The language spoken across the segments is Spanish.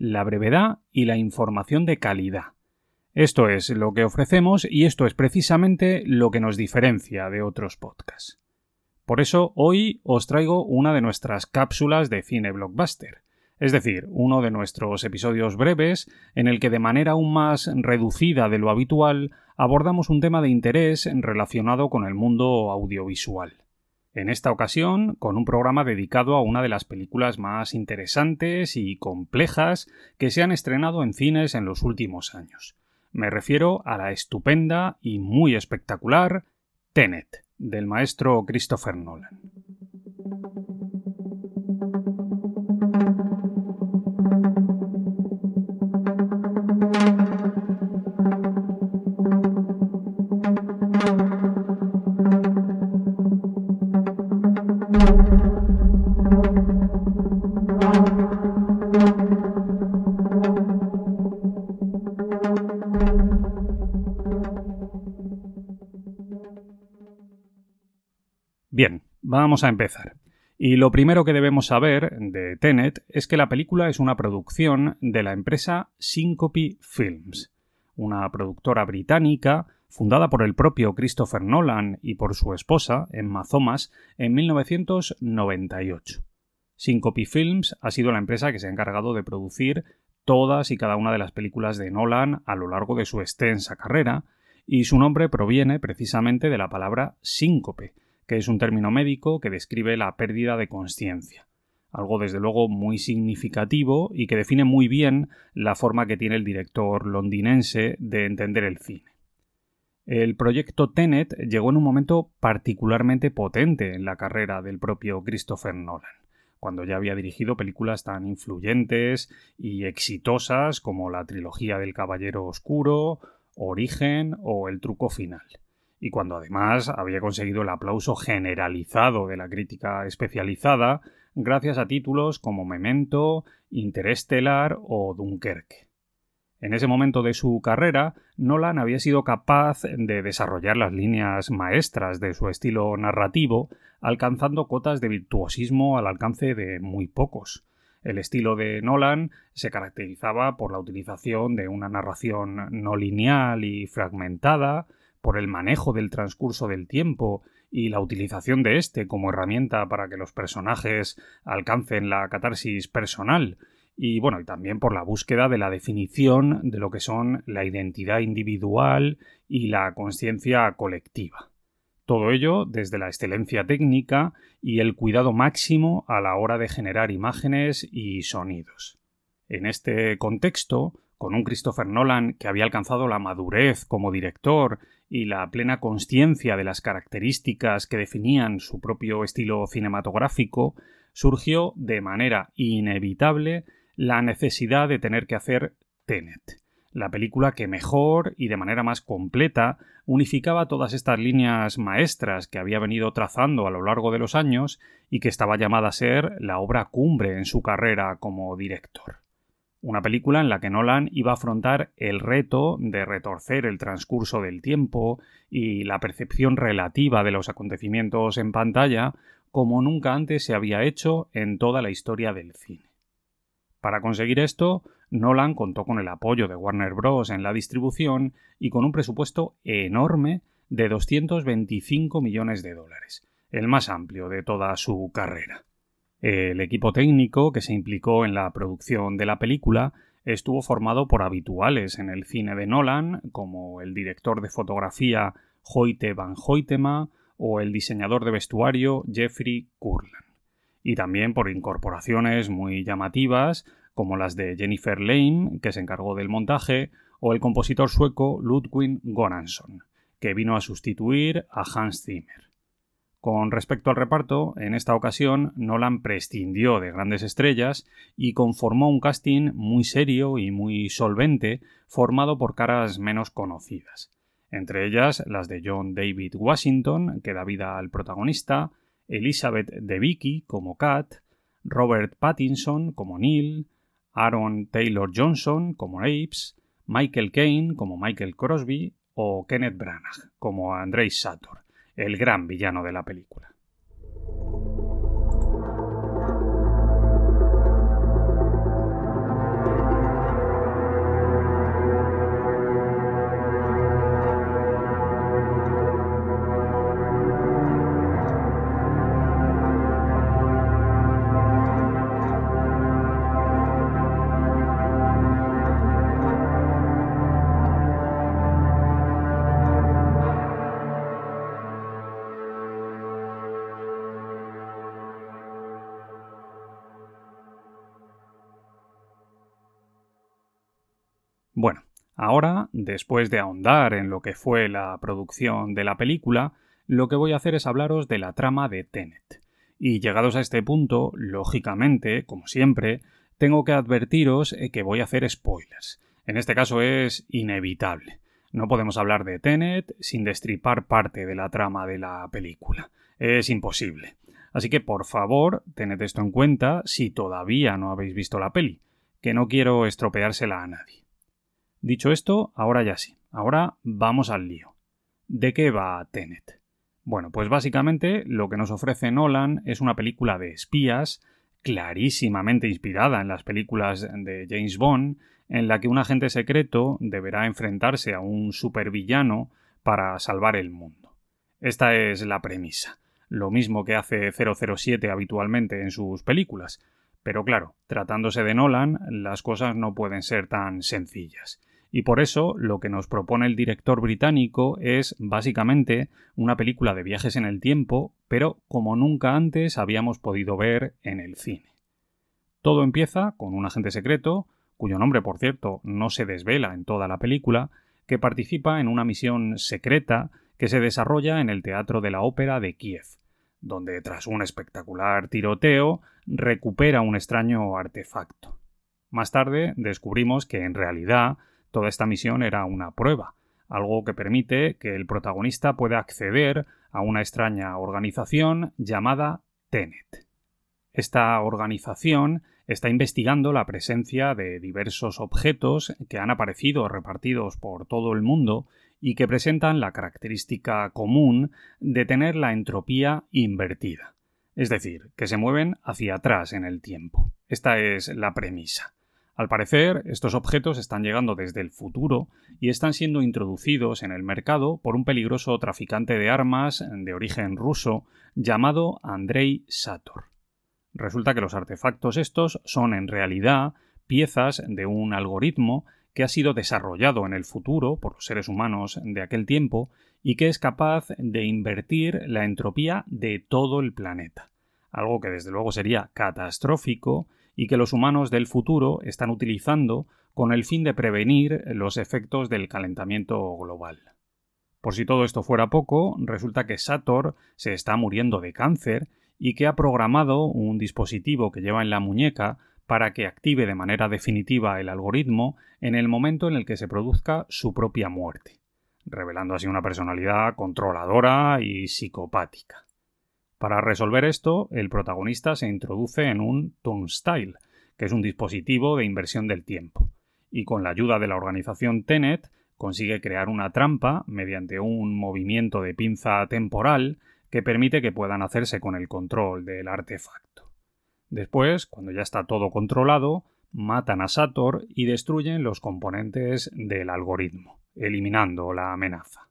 la brevedad y la información de calidad. Esto es lo que ofrecemos y esto es precisamente lo que nos diferencia de otros podcasts. Por eso hoy os traigo una de nuestras cápsulas de cine blockbuster, es decir, uno de nuestros episodios breves en el que de manera aún más reducida de lo habitual abordamos un tema de interés relacionado con el mundo audiovisual. En esta ocasión, con un programa dedicado a una de las películas más interesantes y complejas que se han estrenado en cines en los últimos años. Me refiero a la estupenda y muy espectacular Tenet, del maestro Christopher Nolan. Vamos a empezar. Y lo primero que debemos saber de Tenet es que la película es una producción de la empresa Syncope Films, una productora británica fundada por el propio Christopher Nolan y por su esposa, Emma Thomas, en 1998. Syncope Films ha sido la empresa que se ha encargado de producir todas y cada una de las películas de Nolan a lo largo de su extensa carrera, y su nombre proviene precisamente de la palabra síncope, que es un término médico que describe la pérdida de conciencia. Algo desde luego muy significativo y que define muy bien la forma que tiene el director londinense de entender el cine. El proyecto Tenet llegó en un momento particularmente potente en la carrera del propio Christopher Nolan, cuando ya había dirigido películas tan influyentes y exitosas como la trilogía del Caballero Oscuro, Origen o El Truco Final y cuando además había conseguido el aplauso generalizado de la crítica especializada gracias a títulos como Memento, Interestelar o Dunkerque. En ese momento de su carrera, Nolan había sido capaz de desarrollar las líneas maestras de su estilo narrativo, alcanzando cotas de virtuosismo al alcance de muy pocos. El estilo de Nolan se caracterizaba por la utilización de una narración no lineal y fragmentada, por el manejo del transcurso del tiempo y la utilización de éste como herramienta para que los personajes alcancen la catarsis personal, y bueno, y también por la búsqueda de la definición de lo que son la identidad individual y la conciencia colectiva. Todo ello desde la excelencia técnica y el cuidado máximo a la hora de generar imágenes y sonidos. En este contexto, con un Christopher Nolan que había alcanzado la madurez como director y la plena conciencia de las características que definían su propio estilo cinematográfico, surgió de manera inevitable la necesidad de tener que hacer Tenet, la película que mejor y de manera más completa unificaba todas estas líneas maestras que había venido trazando a lo largo de los años y que estaba llamada a ser la obra cumbre en su carrera como director. Una película en la que Nolan iba a afrontar el reto de retorcer el transcurso del tiempo y la percepción relativa de los acontecimientos en pantalla como nunca antes se había hecho en toda la historia del cine. Para conseguir esto, Nolan contó con el apoyo de Warner Bros. en la distribución y con un presupuesto enorme de 225 millones de dólares, el más amplio de toda su carrera. El equipo técnico que se implicó en la producción de la película estuvo formado por habituales en el cine de Nolan, como el director de fotografía Hoyte van Hoytema o el diseñador de vestuario Jeffrey Kurland, y también por incorporaciones muy llamativas como las de Jennifer Lane, que se encargó del montaje, o el compositor sueco Ludwig Goransson, que vino a sustituir a Hans Zimmer. Con respecto al reparto, en esta ocasión Nolan prescindió de grandes estrellas y conformó un casting muy serio y muy solvente, formado por caras menos conocidas. Entre ellas las de John David Washington, que da vida al protagonista, Elizabeth Debicki como Kat, Robert Pattinson como Neil, Aaron Taylor Johnson como Apes, Michael Caine como Michael Crosby o Kenneth Branagh como Andrei Sator el gran villano de la película. Ahora, después de ahondar en lo que fue la producción de la película, lo que voy a hacer es hablaros de la trama de Tenet. Y llegados a este punto, lógicamente, como siempre, tengo que advertiros eh, que voy a hacer spoilers. En este caso es inevitable. No podemos hablar de Tenet sin destripar parte de la trama de la película. Es imposible. Así que por favor, tened esto en cuenta si todavía no habéis visto la peli, que no quiero estropeársela a nadie. Dicho esto, ahora ya sí. Ahora vamos al lío. ¿De qué va Tenet? Bueno, pues básicamente lo que nos ofrece Nolan es una película de espías, clarísimamente inspirada en las películas de James Bond, en la que un agente secreto deberá enfrentarse a un supervillano para salvar el mundo. Esta es la premisa, lo mismo que hace 007 habitualmente en sus películas. Pero claro, tratándose de Nolan, las cosas no pueden ser tan sencillas. Y por eso lo que nos propone el director británico es básicamente una película de viajes en el tiempo, pero como nunca antes habíamos podido ver en el cine. Todo empieza con un agente secreto, cuyo nombre por cierto no se desvela en toda la película, que participa en una misión secreta que se desarrolla en el Teatro de la Ópera de Kiev, donde tras un espectacular tiroteo recupera un extraño artefacto. Más tarde descubrimos que en realidad Toda esta misión era una prueba, algo que permite que el protagonista pueda acceder a una extraña organización llamada Tenet. Esta organización está investigando la presencia de diversos objetos que han aparecido repartidos por todo el mundo y que presentan la característica común de tener la entropía invertida, es decir, que se mueven hacia atrás en el tiempo. Esta es la premisa. Al parecer, estos objetos están llegando desde el futuro y están siendo introducidos en el mercado por un peligroso traficante de armas de origen ruso llamado Andrei Sator. Resulta que los artefactos estos son en realidad piezas de un algoritmo que ha sido desarrollado en el futuro por los seres humanos de aquel tiempo y que es capaz de invertir la entropía de todo el planeta. Algo que desde luego sería catastrófico y que los humanos del futuro están utilizando con el fin de prevenir los efectos del calentamiento global. Por si todo esto fuera poco, resulta que Sator se está muriendo de cáncer y que ha programado un dispositivo que lleva en la muñeca para que active de manera definitiva el algoritmo en el momento en el que se produzca su propia muerte, revelando así una personalidad controladora y psicopática. Para resolver esto, el protagonista se introduce en un turnstile, que es un dispositivo de inversión del tiempo, y con la ayuda de la organización Tenet consigue crear una trampa mediante un movimiento de pinza temporal que permite que puedan hacerse con el control del artefacto. Después, cuando ya está todo controlado, matan a Sator y destruyen los componentes del algoritmo, eliminando la amenaza.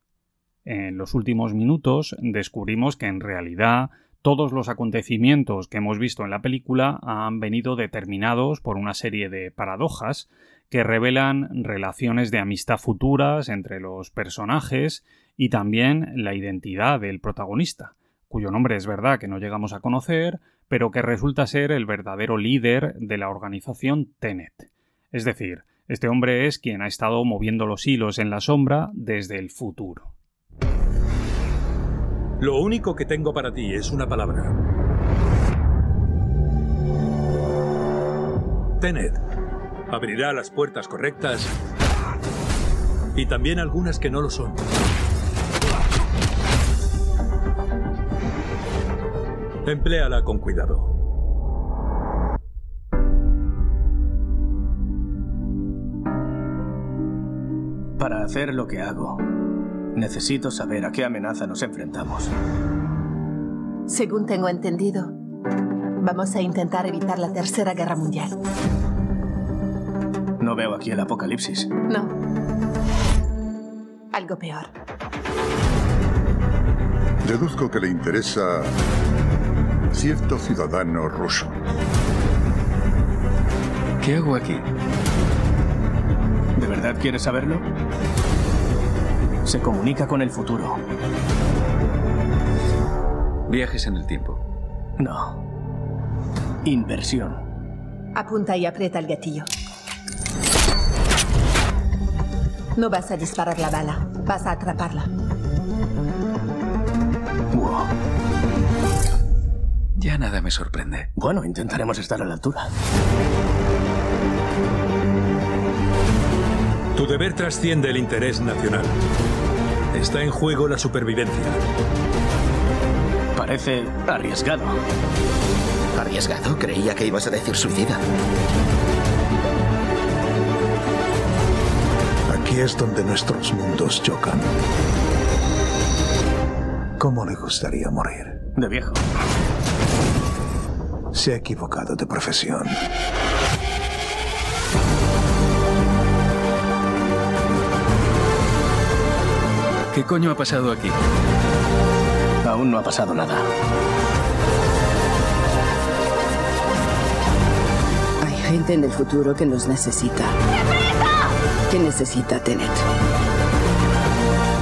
En los últimos minutos descubrimos que en realidad todos los acontecimientos que hemos visto en la película han venido determinados por una serie de paradojas que revelan relaciones de amistad futuras entre los personajes y también la identidad del protagonista, cuyo nombre es verdad que no llegamos a conocer, pero que resulta ser el verdadero líder de la organización Tenet. Es decir, este hombre es quien ha estado moviendo los hilos en la sombra desde el futuro. Lo único que tengo para ti es una palabra. Tenet abrirá las puertas correctas y también algunas que no lo son. Empléala con cuidado. Para hacer lo que hago, necesito saber a qué amenaza nos enfrentamos. Según tengo entendido, vamos a intentar evitar la Tercera Guerra Mundial. No veo aquí el apocalipsis. No. Algo peor. Deduzco que le interesa cierto ciudadano ruso. ¿Qué hago aquí? ¿De verdad quieres saberlo? Se comunica con el futuro. Viajes en el tiempo. No. Inversión. Apunta y aprieta el gatillo. No vas a disparar la bala, vas a atraparla. Wow. Ya nada me sorprende. Bueno, intentaremos estar a la altura. Tu deber trasciende el interés nacional. Está en juego la supervivencia. Parece arriesgado. ¿Arriesgado? Creía que ibas a decir suicida. Aquí es donde nuestros mundos chocan. ¿Cómo le gustaría morir? De viejo. Se ha equivocado de profesión. ¿Qué coño ha pasado aquí? Aún no ha pasado nada. Hay gente en el futuro que nos necesita. Que necesita Tenet.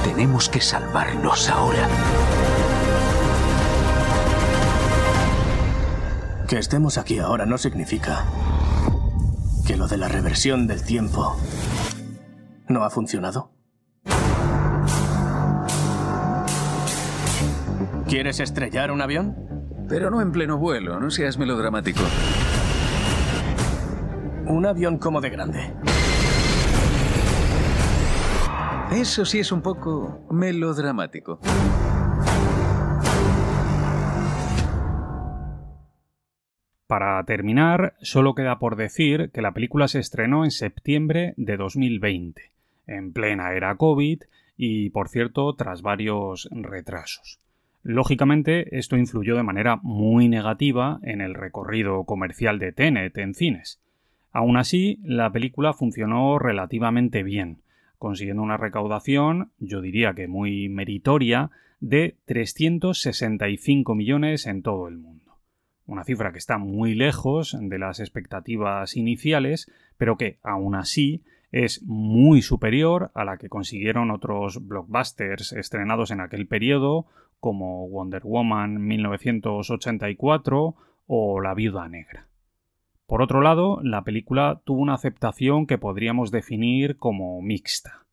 Tenemos que salvarlos ahora. Que estemos aquí ahora no significa que lo de la reversión del tiempo no ha funcionado. ¿Quieres estrellar un avión? Pero no en pleno vuelo, no seas melodramático. Un avión como de grande. Eso sí es un poco melodramático. Para terminar, solo queda por decir que la película se estrenó en septiembre de 2020, en plena era COVID y, por cierto, tras varios retrasos. Lógicamente, esto influyó de manera muy negativa en el recorrido comercial de Tenet en cines. Aún así, la película funcionó relativamente bien, consiguiendo una recaudación, yo diría que muy meritoria, de 365 millones en todo el mundo una cifra que está muy lejos de las expectativas iniciales, pero que aún así es muy superior a la que consiguieron otros blockbusters estrenados en aquel periodo, como Wonder Woman 1984 o La Viuda Negra. Por otro lado, la película tuvo una aceptación que podríamos definir como mixta.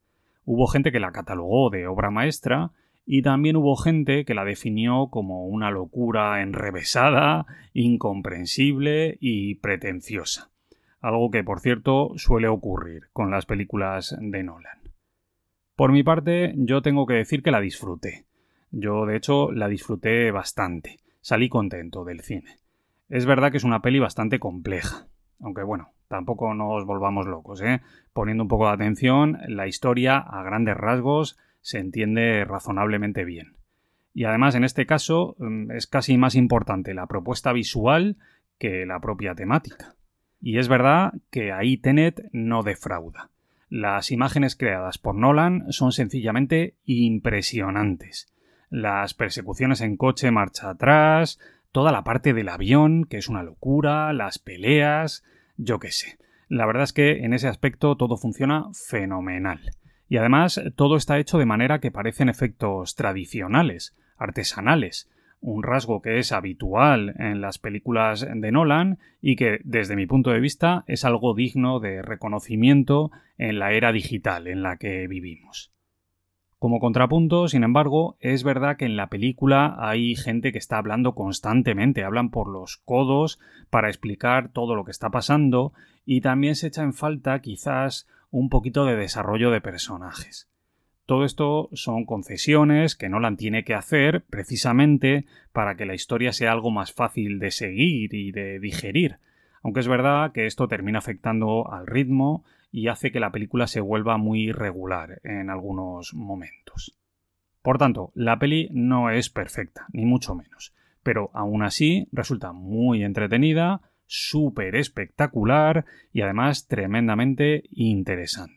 Hubo gente que la catalogó de obra maestra y también hubo gente que la definió como una locura enrevesada, incomprensible y pretenciosa. Algo que, por cierto, suele ocurrir con las películas de Nolan. Por mi parte, yo tengo que decir que la disfruté. Yo, de hecho, la disfruté bastante. Salí contento del cine. Es verdad que es una peli bastante compleja. Aunque bueno, tampoco nos volvamos locos, ¿eh? Poniendo un poco de atención, la historia, a grandes rasgos, se entiende razonablemente bien. Y además, en este caso, mm, es casi más importante la propuesta visual que la propia temática. Y es verdad que ahí Tenet no defrauda. Las imágenes creadas por Nolan son sencillamente impresionantes. Las persecuciones en coche marcha atrás, toda la parte del avión, que es una locura, las peleas, yo qué sé. La verdad es que en ese aspecto todo funciona fenomenal. Y además todo está hecho de manera que parecen efectos tradicionales, artesanales, un rasgo que es habitual en las películas de Nolan y que, desde mi punto de vista, es algo digno de reconocimiento en la era digital en la que vivimos. Como contrapunto, sin embargo, es verdad que en la película hay gente que está hablando constantemente, hablan por los codos para explicar todo lo que está pasando y también se echa en falta quizás un poquito de desarrollo de personajes. Todo esto son concesiones que Nolan tiene que hacer precisamente para que la historia sea algo más fácil de seguir y de digerir, aunque es verdad que esto termina afectando al ritmo y hace que la película se vuelva muy irregular en algunos momentos. Por tanto, la peli no es perfecta, ni mucho menos, pero aún así resulta muy entretenida, súper espectacular y además tremendamente interesante.